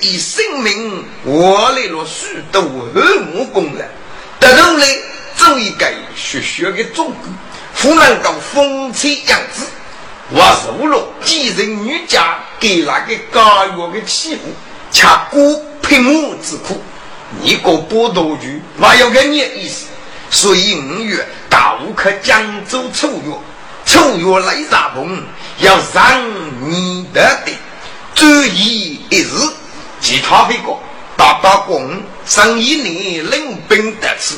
以生命换来了许多恶木功人，得到了做一个学学的中国，湖南搞风采样子，我受了几人女家给那个高月的欺负，吃过贫母之苦。你个波多句，我有个你意思，所以五月大雾可江州丑月，丑月来杀风，要让你得的，注意一日，其他别个打打工，上一年领兵得此，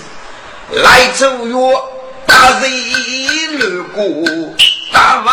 来丑月大人路过大王。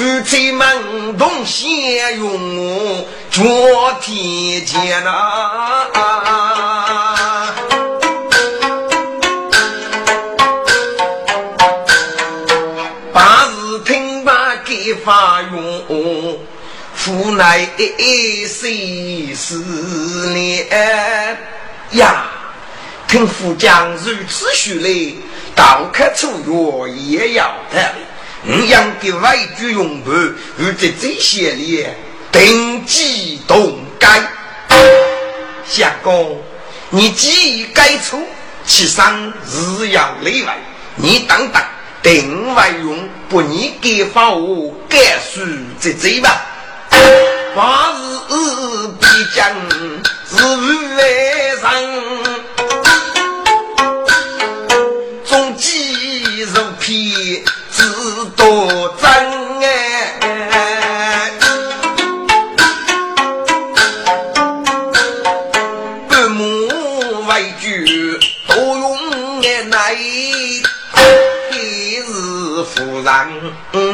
夫妻们同享用脚天间呐。把事听罢给发用，无奈谁是念呀？听副将如此说来。刀客出月也要得，你养的外居用布，与这这些里定计动改。相公，你既已改错，其上日要内外，你等等定外用，不你给发我改书这这吧。话是必将日为上。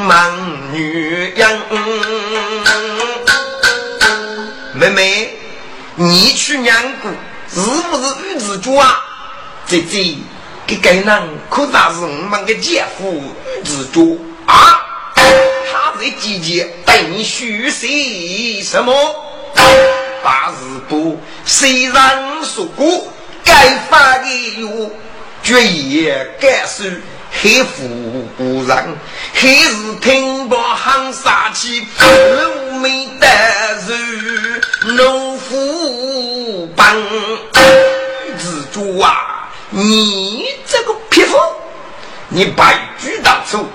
忙女人。妹妹，你去娘姑是不是玉子猪啊？姐姐。这该人可咋是我们的姐夫之主啊？他这姐姐对你许些什么？八日不虽然说过该发的药，却也该是黑夫人，还是听不喊杀气，露眉得如农夫帮。我啊，你这个匹夫，你白驹当初，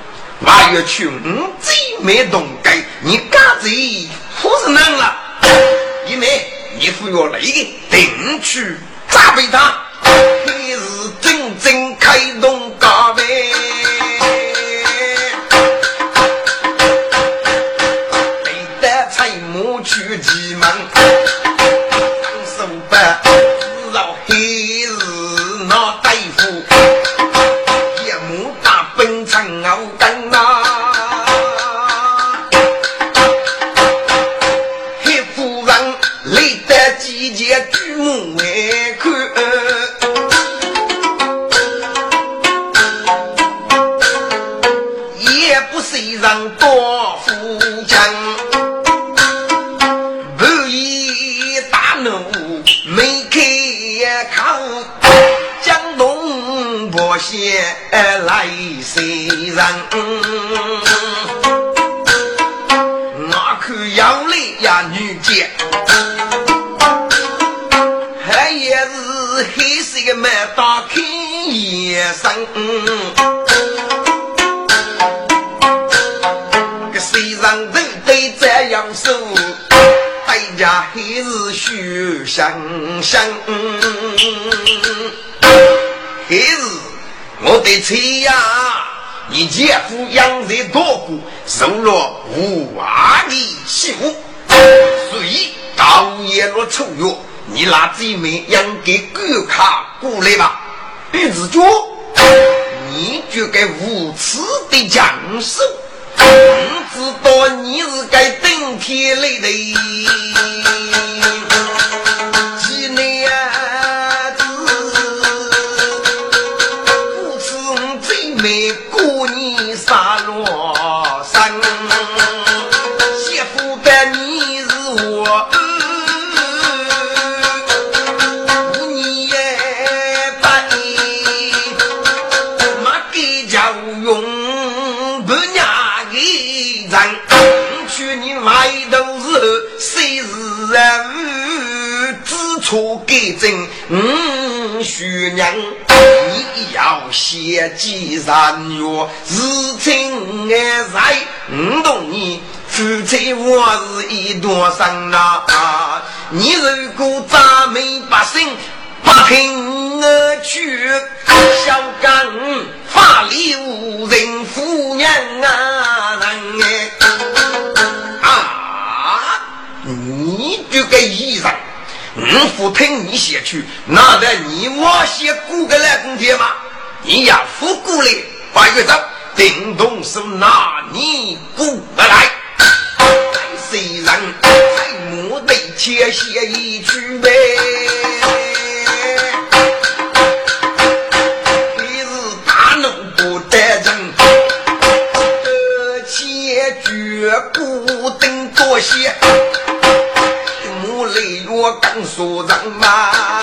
还要穷贼没动改，你干贼不是能了？因为你服药那个定去砸备他，你是真正开动高呗。去地忙，先来谁人？我看杨丽呀女杰，还也是黑色的蛮大看眼生。个谁人都得这样说，大家还是许相相，还是。我的妻呀，你姐夫养在多谷，受了无阿的欺负，所以当夜落丑月，你拿这枚养给狗卡过来吧。玉子脚，你就该无耻的将手，不知道你是该顶天立地。要写几三月，日情爱在，嗯，懂你夫妻我是一段生啊！你如果咱们百姓不听我去，小刚法力无人夫娘啊！啊，你这个衣裳。我不听你写去，那得你我写过个来公天吗？你要复过来，八月早，叮咚手拿你过来。虽然还没得且写一句呗，你是大怒不得人，得且绝不等多谢。我刚说人嘛，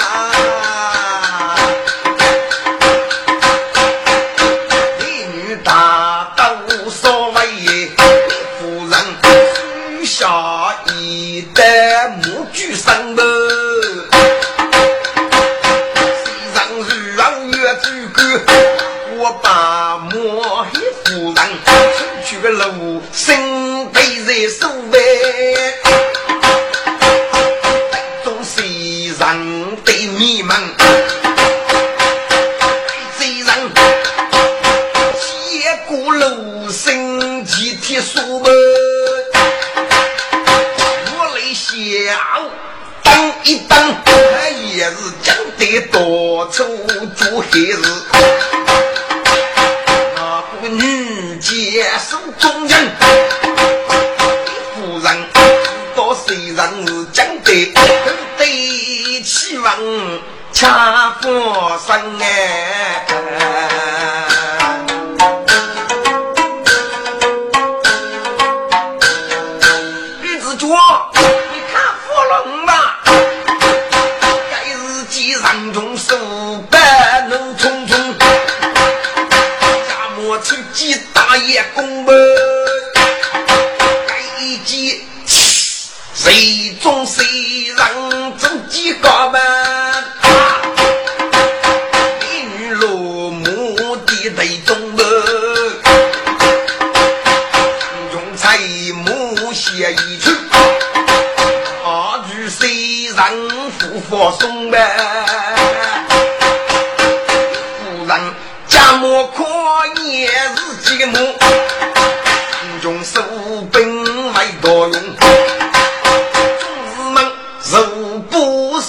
生的，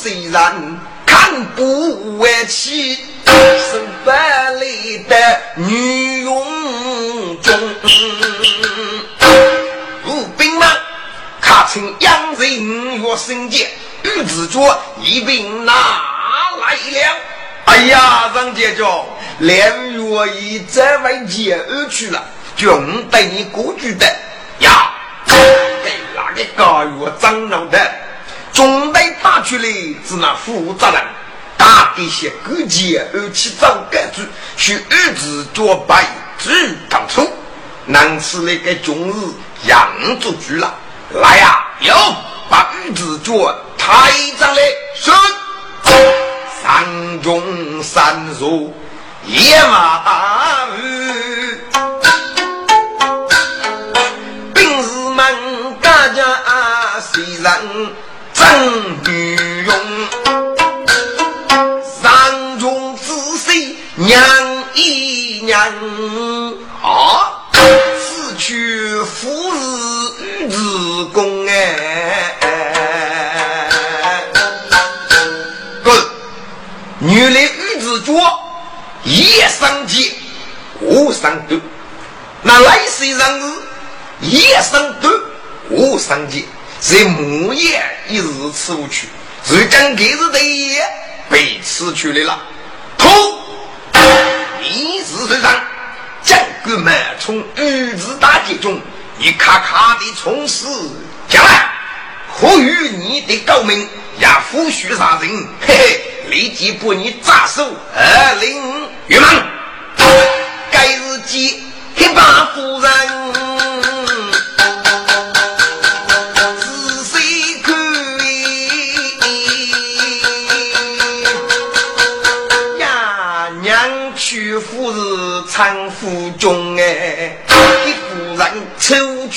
虽然看不为起，手百里的女佣中。请杨人我生节，玉子桌一并拿来了。哎呀，张姐叫连月已在外接而去了，准带你过去的呀。给哪个高月长老的，总得打出来只能负责任，打这些勾结而去找改主，去玉子桌白纸当初，难吃那个军日养足去了。来呀！有把玉子做抬上来，是山中山入野马日，兵士们大家虽然真女勇，山中仔细娘一娘啊，死去夫日玉子公哎，滚！女的玉子脚一上街，我上斗，那来谁上日一上斗，我上街，在木叶一日吃不去，如今给日的也被吃去了了。头，你是谁上？将军们从玉子大街中。你咔咔的从实将来，呼吁你的高明也抚恤杀人，嘿嘿，立即把你斩首，二令玉门。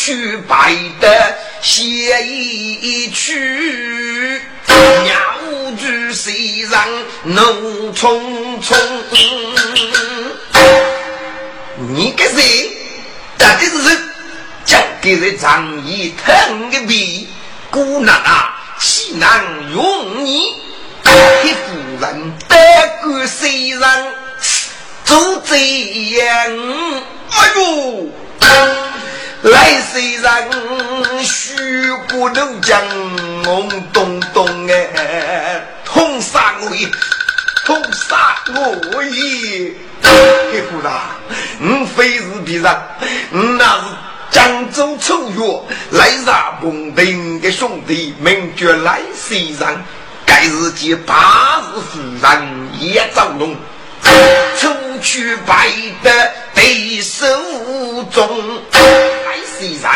去白的写一曲，鸟居谁让怒匆匆？你个谁？到底是讲给人仗义疼个屁？姑娘啊，岂能容你？一夫人得个谁让？做这样，哎呦！来谁人虚骨头将懵懂懂哎，痛杀我也，痛杀我也！黑夫人，你非是别人，那是江州丑月来杀公丁的兄弟，名叫来谁人？该日见八日夫人也遭弄。出去拜的对手中，哎，先生，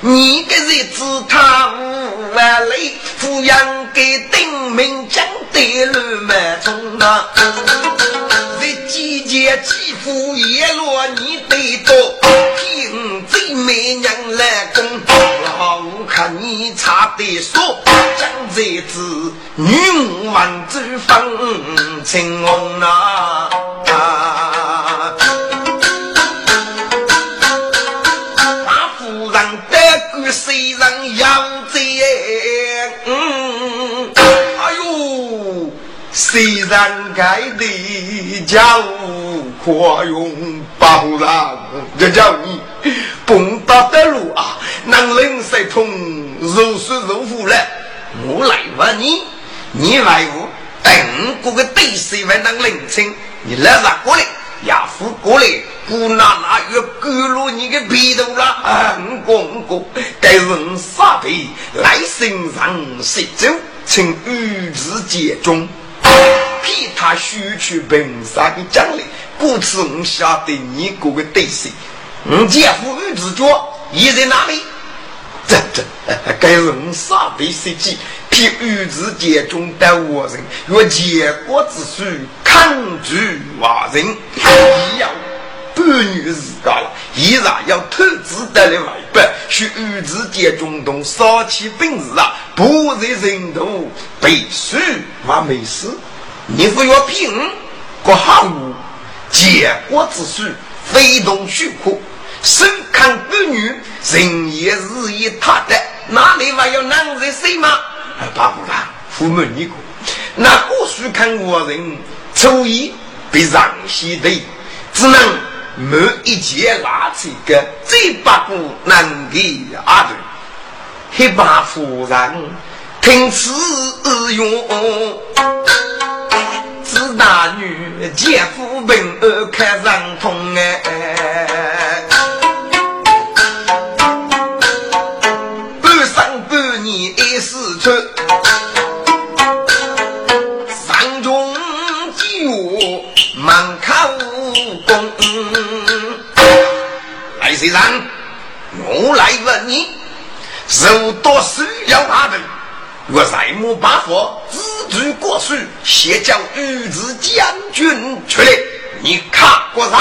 你个日子他无万累，抚养给丁明江的路满中啊！这季节几乎叶落，你得到听最美娘来攻，我看你差得说，将这子女王之风情红啊！大夫人得个谁人养在？嗯，哎呦，谁人盖的家务可用包上？这叫你蹦到的路啊，能人才通，如水如虎了。我来问你，你来我等过个对手还能认清？你来啥过来？亚夫过来，姑奶奶要割了你的鼻头了！啊，我我我，该人杀辈来身上十走，请御子接中，替他许去本杀的奖励。故此，我晓得你哥个对手，你姐夫御子脚也在哪里？这这，该人杀辈设计。替玉子节中的我人，若结果之书，抗拒外人，要不女自家了，依然要投资得来外本，需与之间中动杀气本事啊！不在人头，背书还没事，你不要凭个好物，结果之书，非同虚可。身看儿女，人也日益他的，哪里还有男人谁吗？巴不啦，父母你个，那过书看我人，初一被让西的，只能没一件拿这个，这八股难给阿对，黑把夫人听此用，自大女姐夫本儿看上痛哎。四出书，先叫御子将军出来，你看过啥？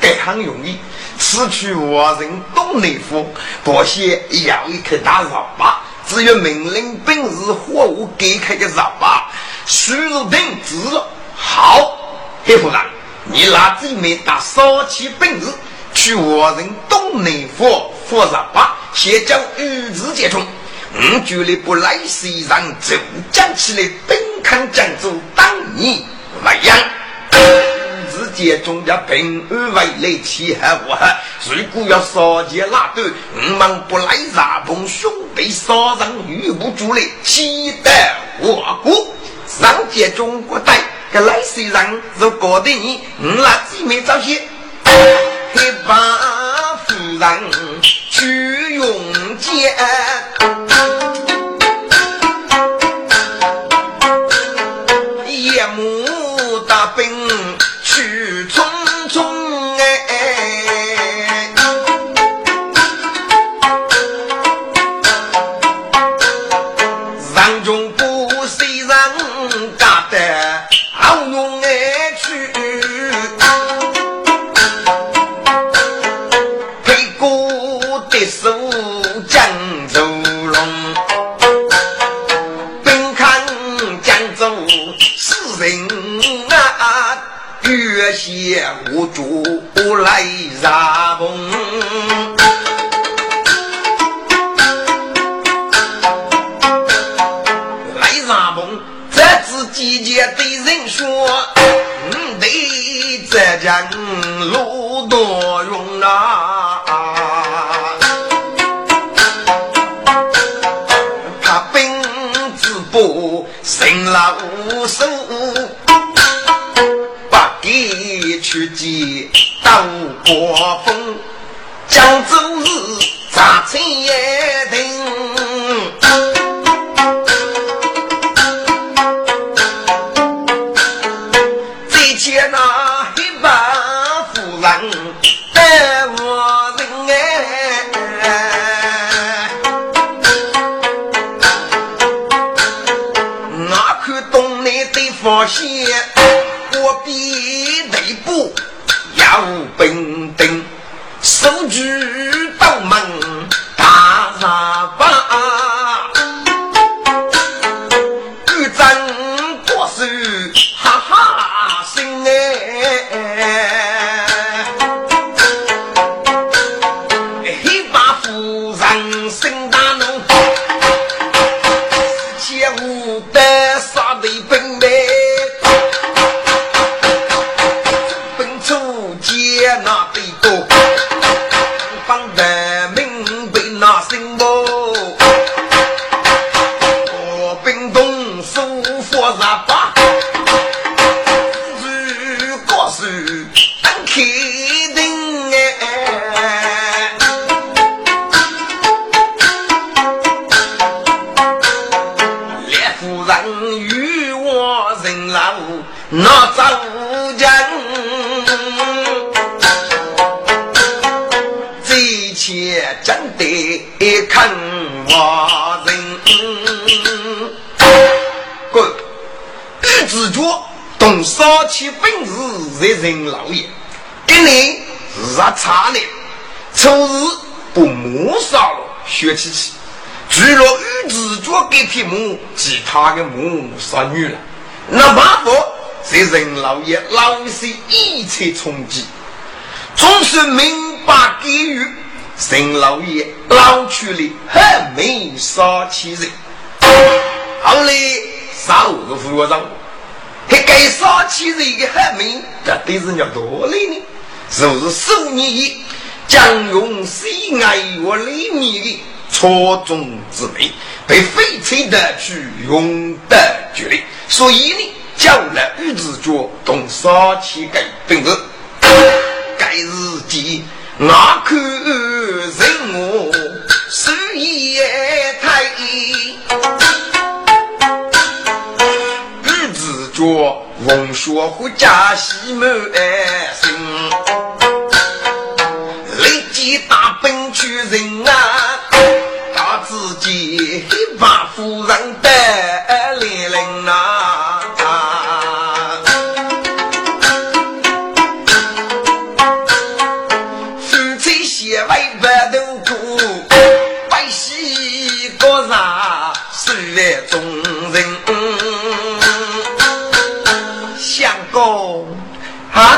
该很容易。此去我人东内府，不写要一颗大肉巴，只有命令本日货物给开个肉巴，输入等字了。好，黑夫人，你拿这枚大烧气本日去我人东内府付肉巴，先将玉字接中。我觉得不来谁让周讲起来，本看江州当你为样。自己中家平安为来气候我，如果要烧钱拉断，我们不来砸崩兄弟，杀人遇不住来，气得我国。上届中国队，个来谁人如果的你，我那姊妹早些，一把夫人去用剑。Thank you. 无主来杀崩，来杀崩，这次季节对人说，得这件路多用啊，他本自不生老手。去刮风，江州日，杂菜也手举个玉子脚动杀气本事在人老爷，今年日差年，初日不抹杀了薛七七，除了玉子脚给匹母，其他的母杀女了。那办法是任老爷老是一切冲击，总是明白给予任老爷老去了还没杀起人。好嘞杀五个副院长，还该杀起人的还没，这对人家多累呢。就是数年一将用西爱我里面的错综之美，被废柴的去用得绝力，所以呢，叫了玉子脚动杀气改本子，该日记那可人我是也太玉子脚文学回家西门心。大奔去人啊，把自己把夫人带来人啊，夫妻血为白头苦，白喜过上是来中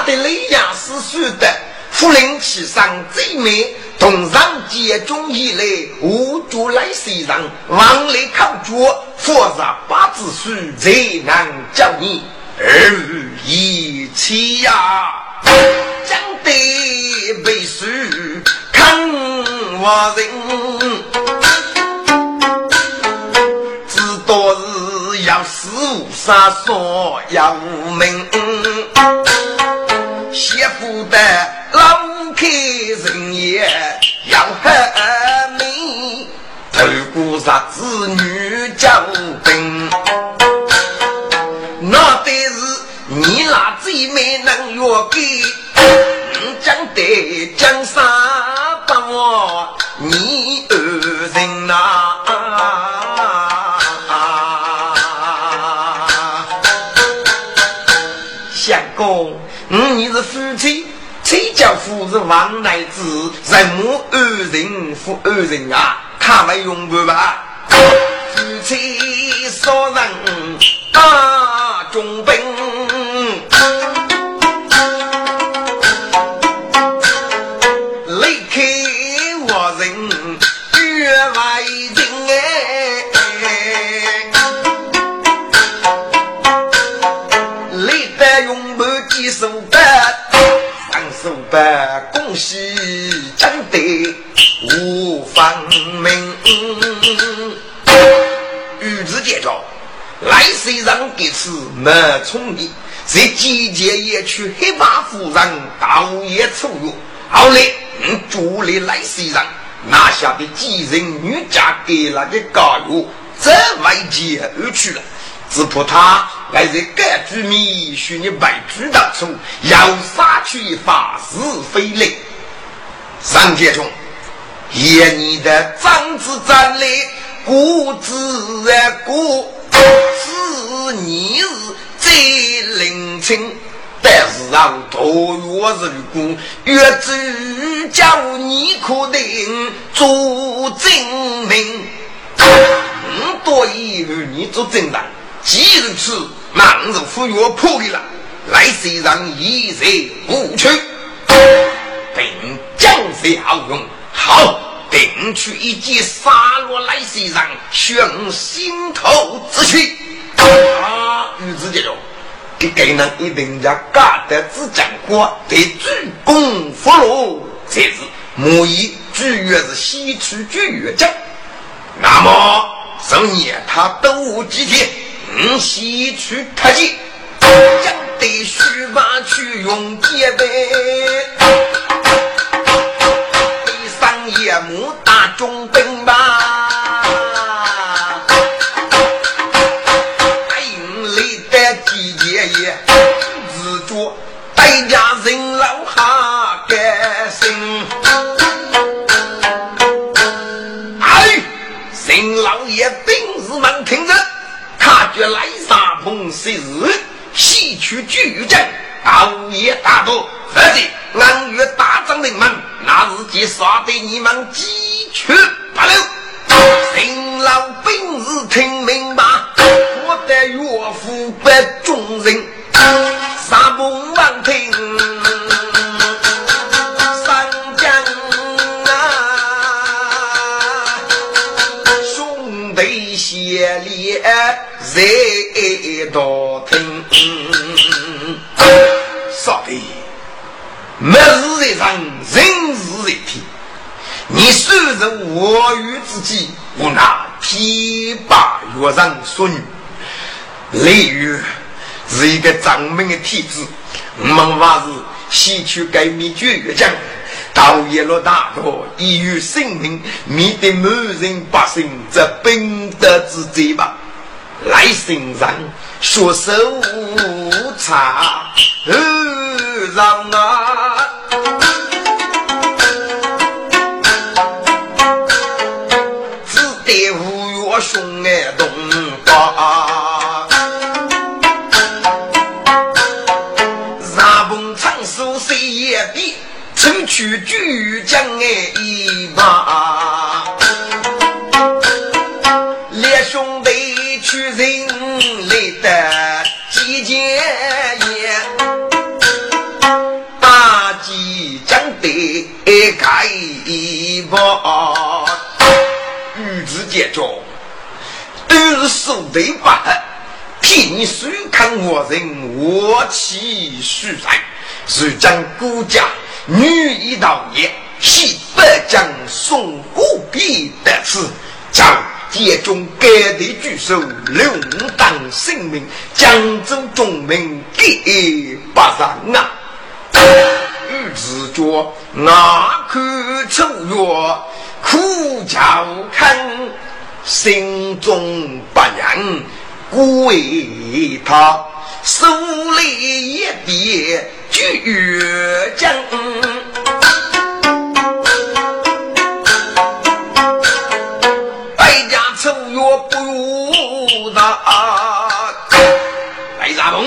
他的雷亚是说的。夫人其上最美，同上结中以来，无主来世上，往来靠脚，佛上八字书，才能叫你儿一起呀。将得背书看我人，知道是要死无杀所要命，妇的。老开人也要和美，透过啥子女交兵，那得是你那最美能约给，将得江山把我你谁叫夫是王乃子，人母二人负二人啊，他们用不吧？夫妻双人打中兵，百恭喜将得无方明，玉子见着来世上给此没聪明，在季节也去黑发夫人大午夜出月，后来嗯主力来世上拿下的几人女家给了的高月，这外界而去了。只怕他来在该居民许你外居当初，要杀去一发是非嘞。三杰中，爷你的长子站来，故子啊故，是你是最灵清，但是让多月日过，月子叫你可定做证明，嗯，多以与你做证人。既如此，那日赴约破了，来世上一日无去，定将谁好用？好，定去一击杀落来世上，寻心头之气。啊，玉子姐哟，给给人一定要干得之讲过，得鞠躬服禄，才是莫以举月是西去举月将。那么，十年他都无几天。嗯，西去特急，将得须把去用戒备，背上夜幕打中杯去巨阵，熬夜大多，而且俺与打仗人们，那日即杀得你们鸡犬不留。勤劳本事听明白，我的岳父不忠人，杀不完听。三江啊，兄弟协力在道听。少的，没事一场，人事一天。你虽是我与之己，我那天霸月上孙女，雷雨是一个长命的天子。我们还是先去改名绝月江，到一落大道，以于性命，面对满人百姓这本德之罪吧。来生上学手茶，何让啊？只得五月雄儿东八，上风唱首谁也比，春去举江哎一把。得开吧。玉子姐中，都是手对把，替你谁看我人我妻须然，谁将孤家女一道也，西北将送孤笔得此将。界中各地举手，留当性命，江州中民给不上啊！玉子脚那口楚语苦叫看，心中不忍，故为他手里一地。九将百家楚语不如杂，为什么？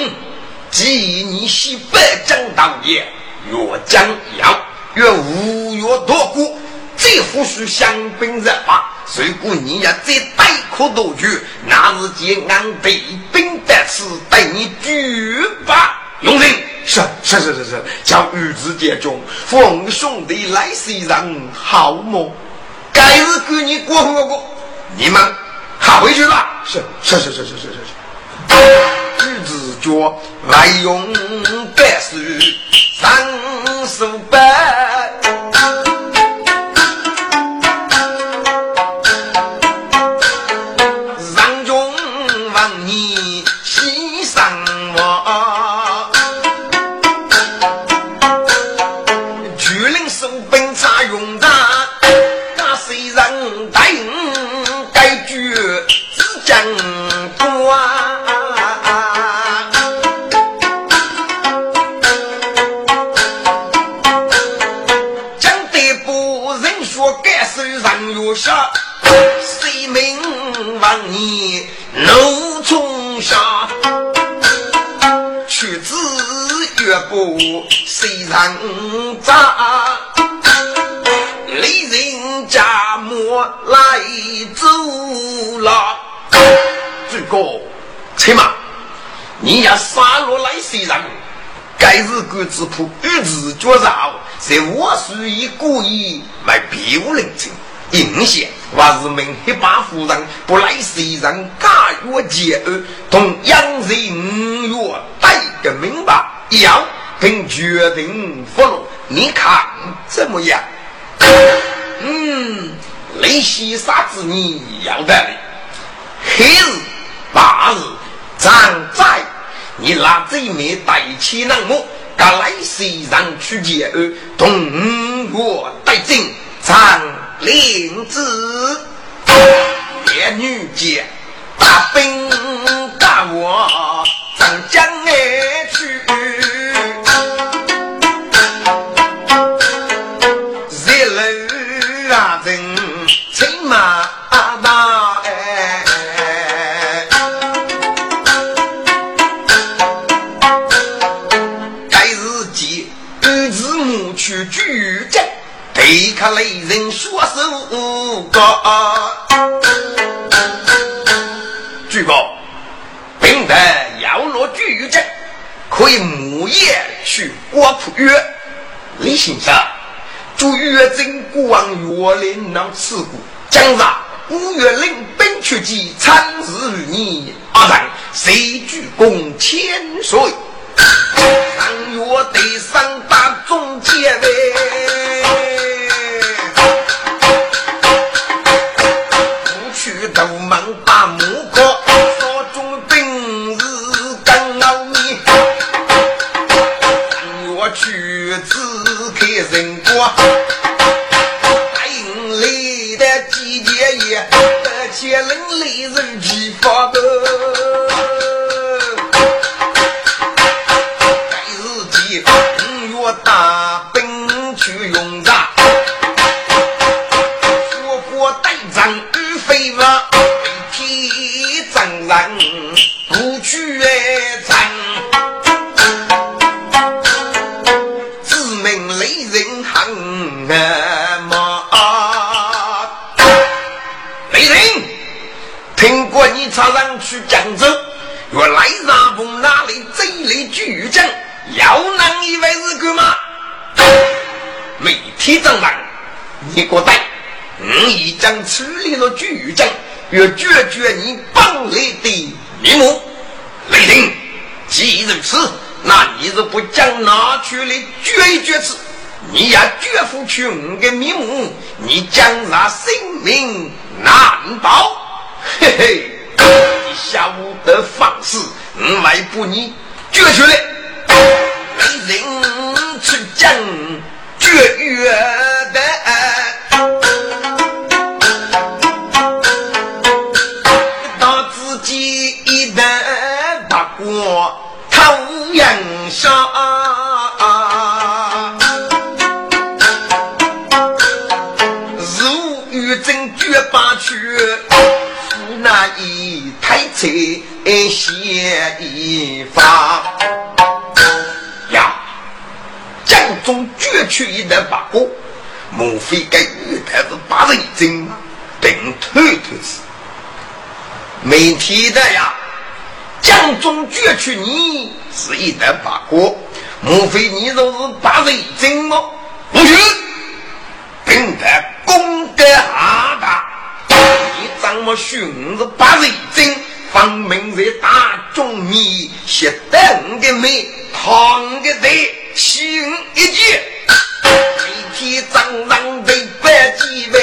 既已你西北征当夜，又将要。越无越多过，这胡须香槟热法，如果你要再带可多句，那是借俺北兵的此带你举法用人。是是是是是，叫玉子姐中，奉兄弟来西人好么？该日给你过过过，你们还回去了？是是是是是是是是。举子脚，外用百数，三四百下，谁命望你怒冲下？屈指越过谁人扎？离人家莫来走了。最高，且慢，你要杀落来谁人？该日鬼之谱，与自绝饶，在我属于故意来别无人情。应县还是明黑八夫人不来谁人假月结案，同杨人五月带个明白，要并决定俘虏，你看怎么样？嗯，雷西杀子你要得的，黑日八日常在，你拿这面带起那么，敢来谁人去结案，同我带进长。令子，烈女杰，大兵大我上江哎对抗雷人说手高。据报，兵台要落举证，可以木叶去国土约。李先生，祝岳真国王岳林能赐故，将上五月令兵出击，参事于你阿人谁鞠躬千岁？上月得上大中结位，要决绝你本来的面目。雷霆，既如此，那你是不将拿出来决一决之？你也绝不去我的面目，你将那性命难保。嘿嘿。你下午的方式，我来不你那一台车写一方呀，江中绝去一代八哥，莫非该玉台是八人精吗？等头头子，没提的呀，江中绝去你是一代八哥，莫非你就是八人精吗？不许，本台公。我寻是八人精，分明在大众面前等的美，唐的贼，心一劫，每天张张得百几万，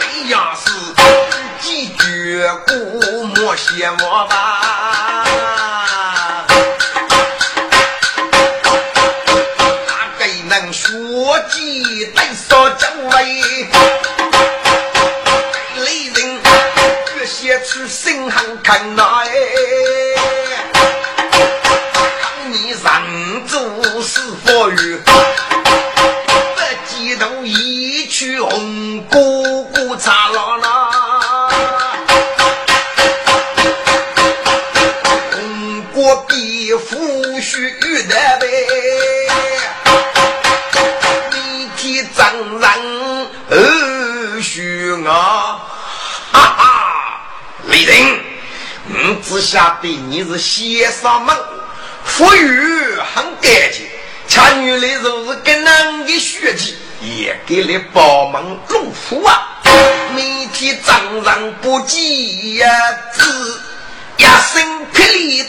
你要是几句古莫写我吧，看那只晓得你是先生们，富裕很干净，恰女来就是跟男的学习，也给你帮忙入户啊！每天早上不急呀，只一身霹雳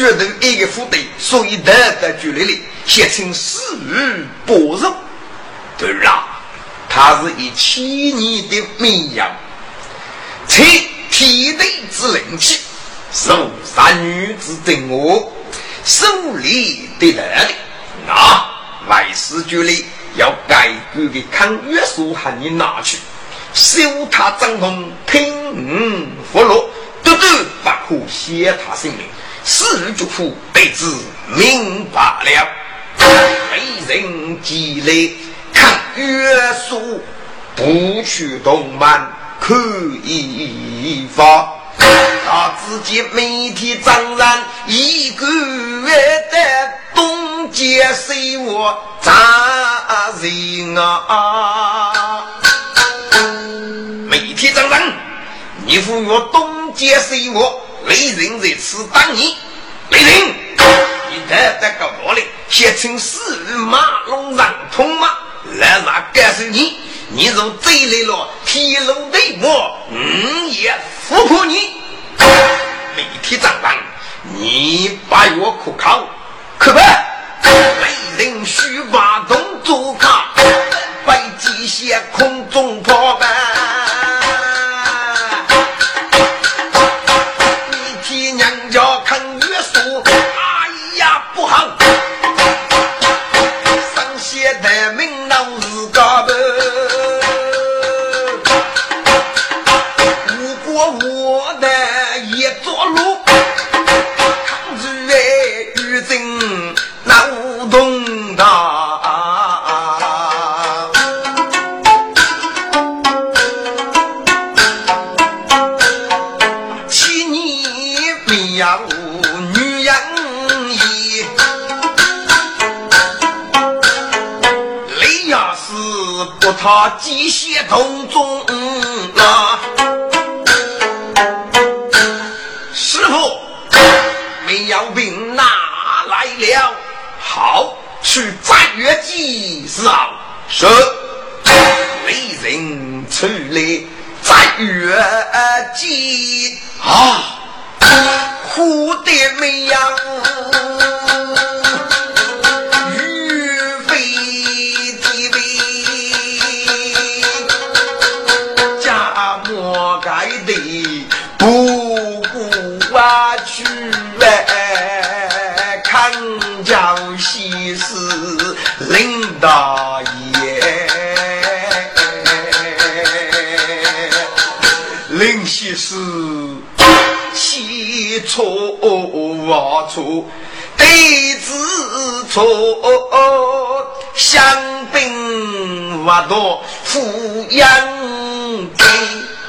来学的一个副队，所以得得距离里，写成死于薄肉。对了，他是一七年的绵羊，且天地之灵气，受三女之真我，手里的能力啊！外事局里要改革的抗约束喊你拿去，修他帐篷，听佛罗，都都不可携他性命。四日就苦，得知明白了。为人积累看约束，不去动漫可以发。他自己每天张然一个月的东街西我咋人啊？每天张然，你赴约东街西我，雷人在此等你。雷人，你得得个我嘞，写成四马龙上通吗？来嘛，告诉你，你若追来了，铁路对我，嗯也服破你。每天早上，你把药可靠，可不？没人需挖洞做卡，白机械空中破板。他机械同中啊，师傅，没药兵拿来了，好去摘月季上是。没人出来摘月季啊，蝴蝶没有。大爷，林西施起错我错，弟子错，香槟不多，富养给。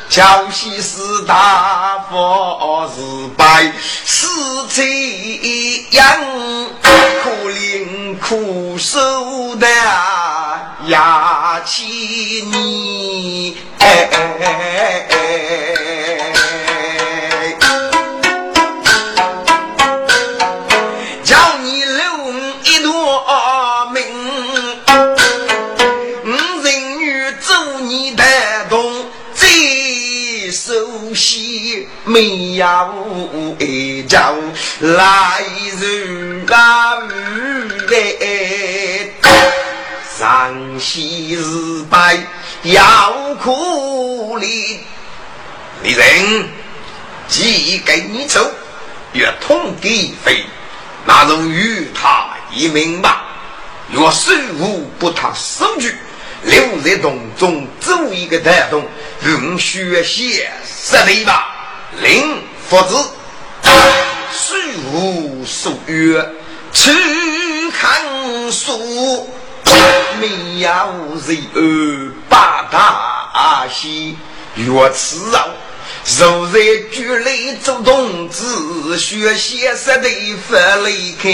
江西是大佛是拜，四川养苦灵苦受的牙起你。没有一朝来日啊，来上西日白要苦力，李人既给你走，越通地费，那如与他一命吧。若手无不他手举，留在洞中走一个带动，用血血实力吧。令佛子，水无所约，去看书。没有谁二八大喜，若此啊，若在局里做同志，学习识的发离开。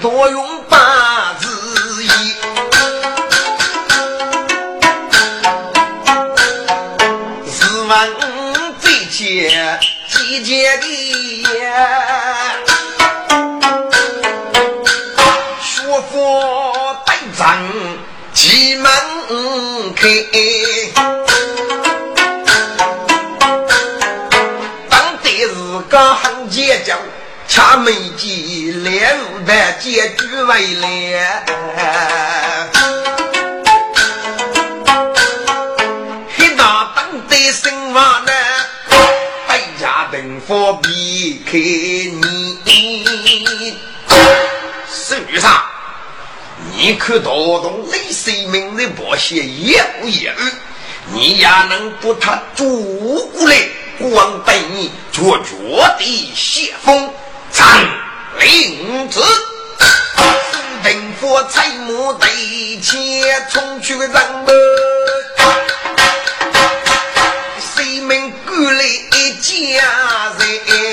多用八字一，十万最切季节的呀学佛带章几门开，当得是个很结交。恰没几连的结局为了，黑大当的生娃呢，百家灯火避开你。孙女士，你可多懂雷水明的保险业不业务？你也能把他捉过来，光带你绝绝的谢风。张令子，定佛财母得钱冲去个人们，谁们过来一家人？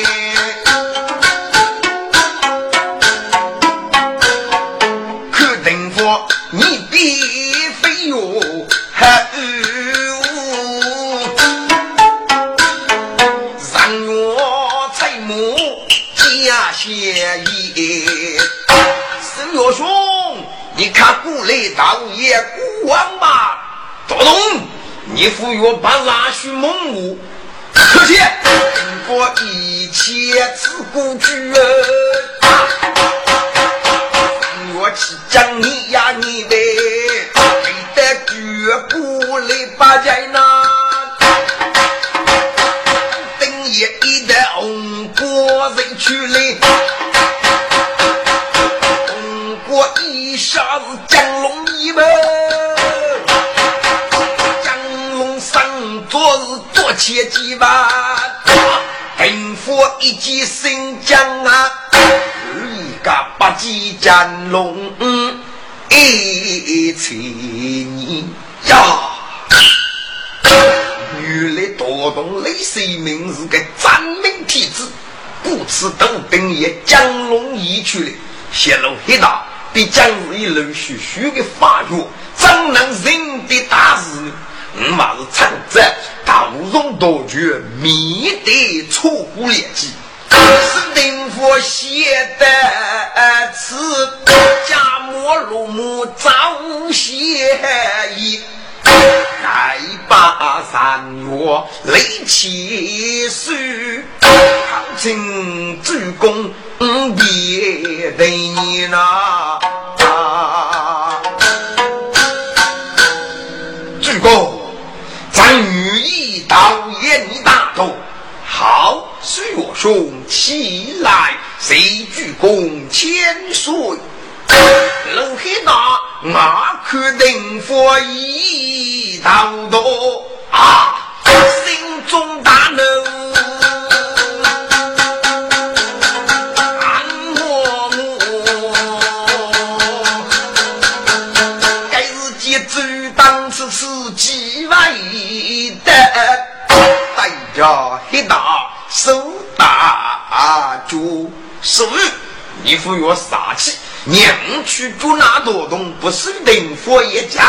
古来大爷古王吧，多动，你赴约把拉去蒙古，可惜经过一切自古去，我去将你呀你的，背得绝不来把在那，等一一的红果人去嘞。切记吧，兵佛一击新疆啊，一个八级江龙一千年呀！原来多动雷水明是个战命体质，故此等兵也江龙一去了，泄露黑大。必将是一路徐徐的发育，怎能认得大事呢？我嘛是长者，大容多绝，免得错过劣迹。是定佛写的词，家莫入目早写意。再把三月雷起书，考进主公别对你呐。主公，咱御意导演一大头，好，是我兄起来，谁鞠躬千岁。龙黑大，我可定佛一刀刀啊，心中大怒，家黑大手大住手，你服我杀气。娘去捉那多东，不是等佛也将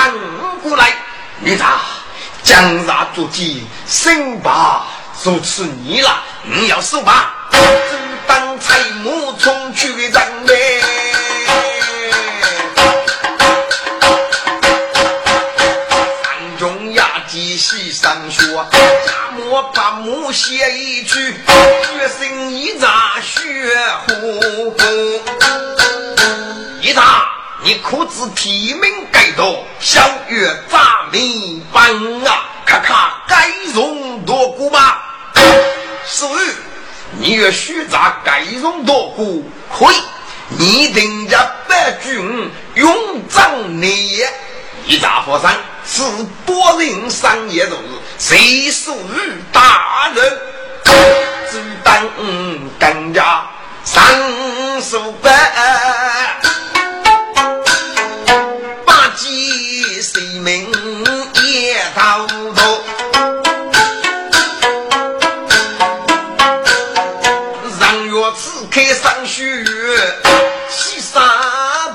过来。你大江杀捉鸡，生把如此你了，你要守吧。只当财母冲去的人呗。我把母写一句，决心一扎血乎。一大，你可知提名改多，小月杂名本啊？看看改容多古吗？是，你若虚杂改容多古，可以。你定家百军勇仗你，一大佛山是多人商业如谁属于大人？只当更加上手板，八戒谁名也滔滔，让月此开上学，西山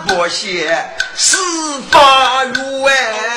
不歇，四法院。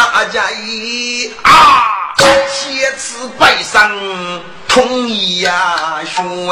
二一啊写词背诵统一呀雄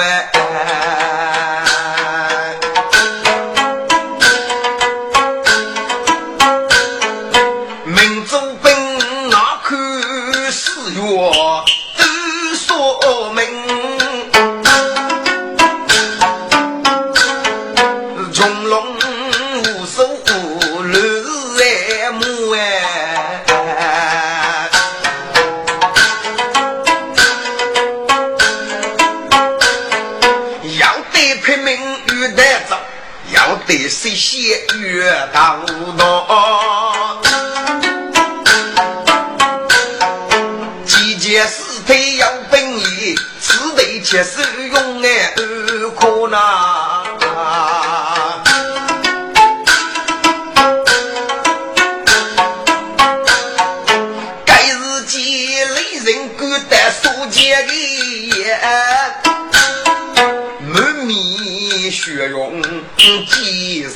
当道。几件事体要本意，此地切实用哎，可能。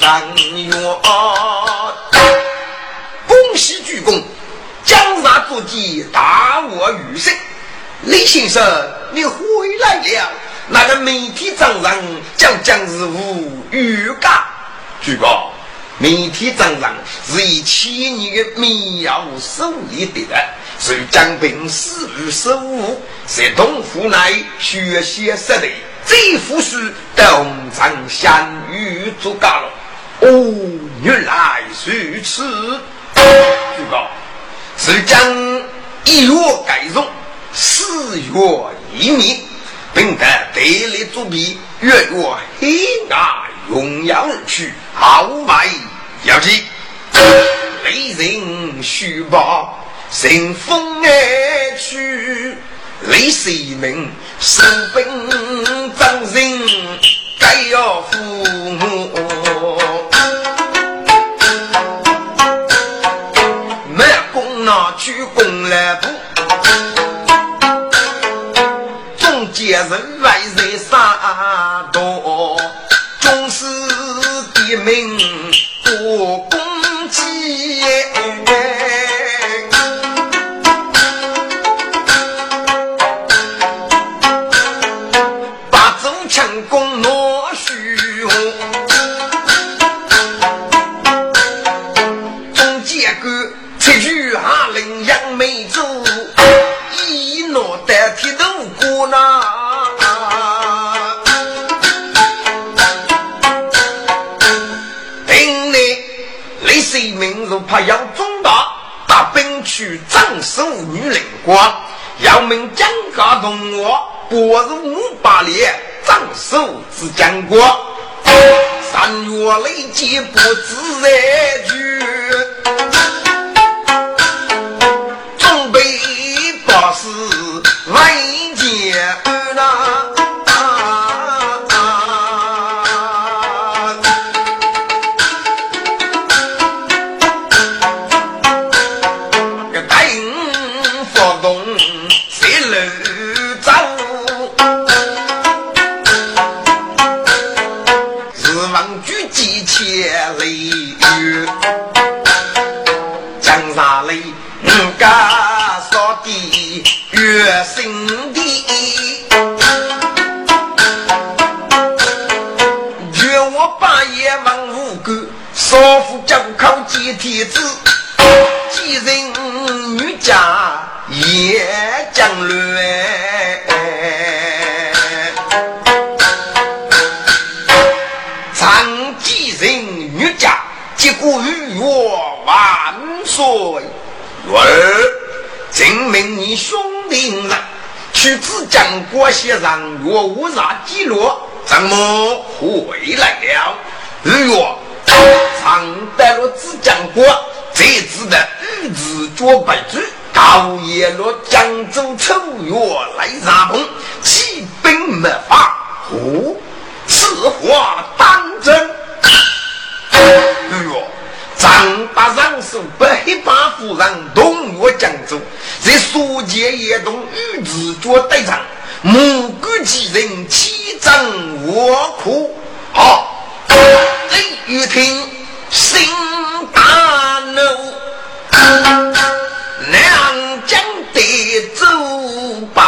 三月二恭喜鞠躬江山足迹大获于胜李先生你回来了那个明天掌上将将是无预干鞠躬明天掌上是以千年的民谣手里的是随将兵四二十五在东湖内学习设备这一幅书都长相与足家了哦，原来如此。举报，是将一月改容，四月移民，并得得力作弊，月月黑暗荣耀而去，豪迈要紧。雷人须报，乘风而去，雷谁名？手兵张人，该要父母。那去功来不，总结人外人散民如怕要中大，兵去镇守女人光，要命蒋家同我，拨入五百里镇守之将国。三月雷击不知去。几千里。江上来，人家扫地越心地，劝我半夜忙无干，少妇脚靠接天子，几人女家也将乱。结果与我万岁。儿，证明你兄弟人，去自江国先生若无啥记录，怎么回来了？日月常带了自江国，这次的日子做白主，高夜落江州秋月来杀鹏，起兵没法，哦，此话当真？日月。张大上手白八夫人东岳江州，在书剑也同与子脚对仗，目观几人七张我苦。好，雷雨听心大怒，两江得走八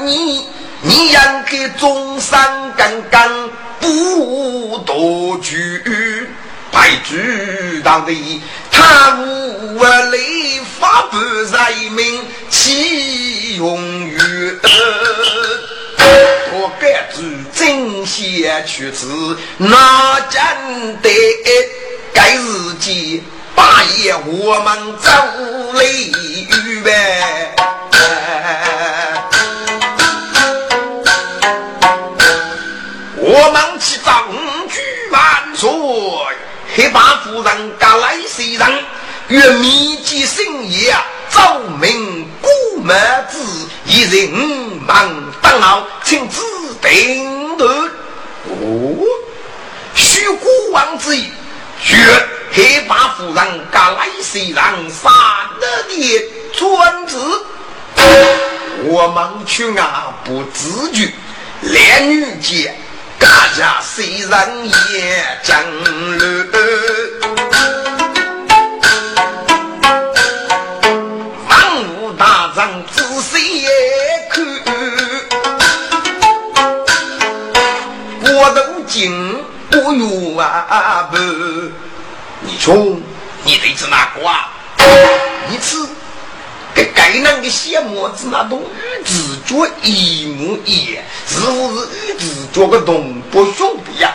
你你养给中山刚刚不多句，白举当的他无雷发不在民，岂用于我该知真邪去子，哪真得该日记？八爷，我们走雷雨呗。黑八夫人赶来谁人？愿密集深夜，奏明古门子，一人忙当好，请指定夺。哦，许国王之意，绝。黑八夫人赶来谁人杀了的专子？我们去啊不自觉，连女间，大家虽然也将了。万物大张仔细看，我都惊不如啊不。你说你得吃哪个啊？一次。跟该那个小模子那种与自觉一模一样，是不是与自觉的动不凶不一样？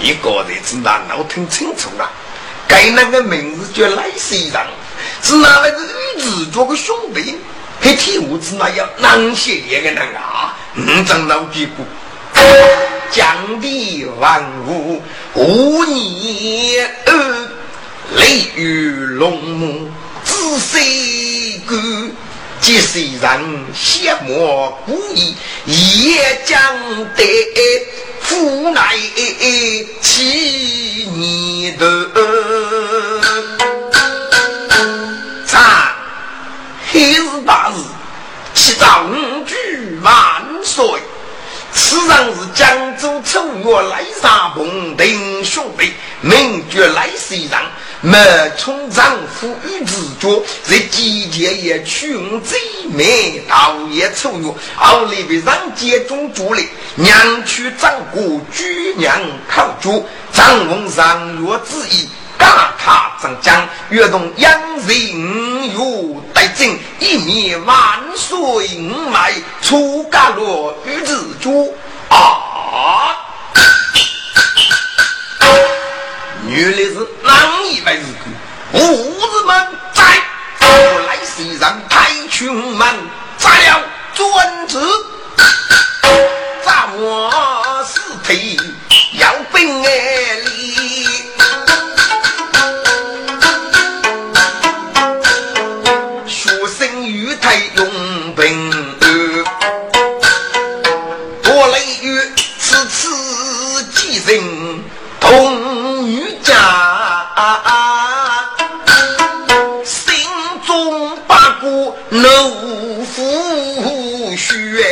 你个人是哪脑听清楚了？该那个名字叫赖先生，是哪来的与自觉的兄弟？还替我子那样难写一个人啊？嗯，真脑结果，降地万物无你二，雷雨龙母自谁个？即虽然邪魔故意，也将得无奈欺你的。三黑日大日，七丈举万岁。此人是江州楚月来沙蓬丁兄弟，名绝来西人。莫从丈夫与自觉，在季节也取用贼眉道也丑月，奥利被人间中住了，娘娶张国举娘靠主，张翁上月之意，嘎他张江，跃动阳人月带进，一面万岁五脉出家落与自觉啊。原来是哪一位日故？吾日们在，我来西上太穷门，砸了专职，炸我尸体要兵哎里，学生与太用兵，多雷雨，此次几人同。奴夫婿，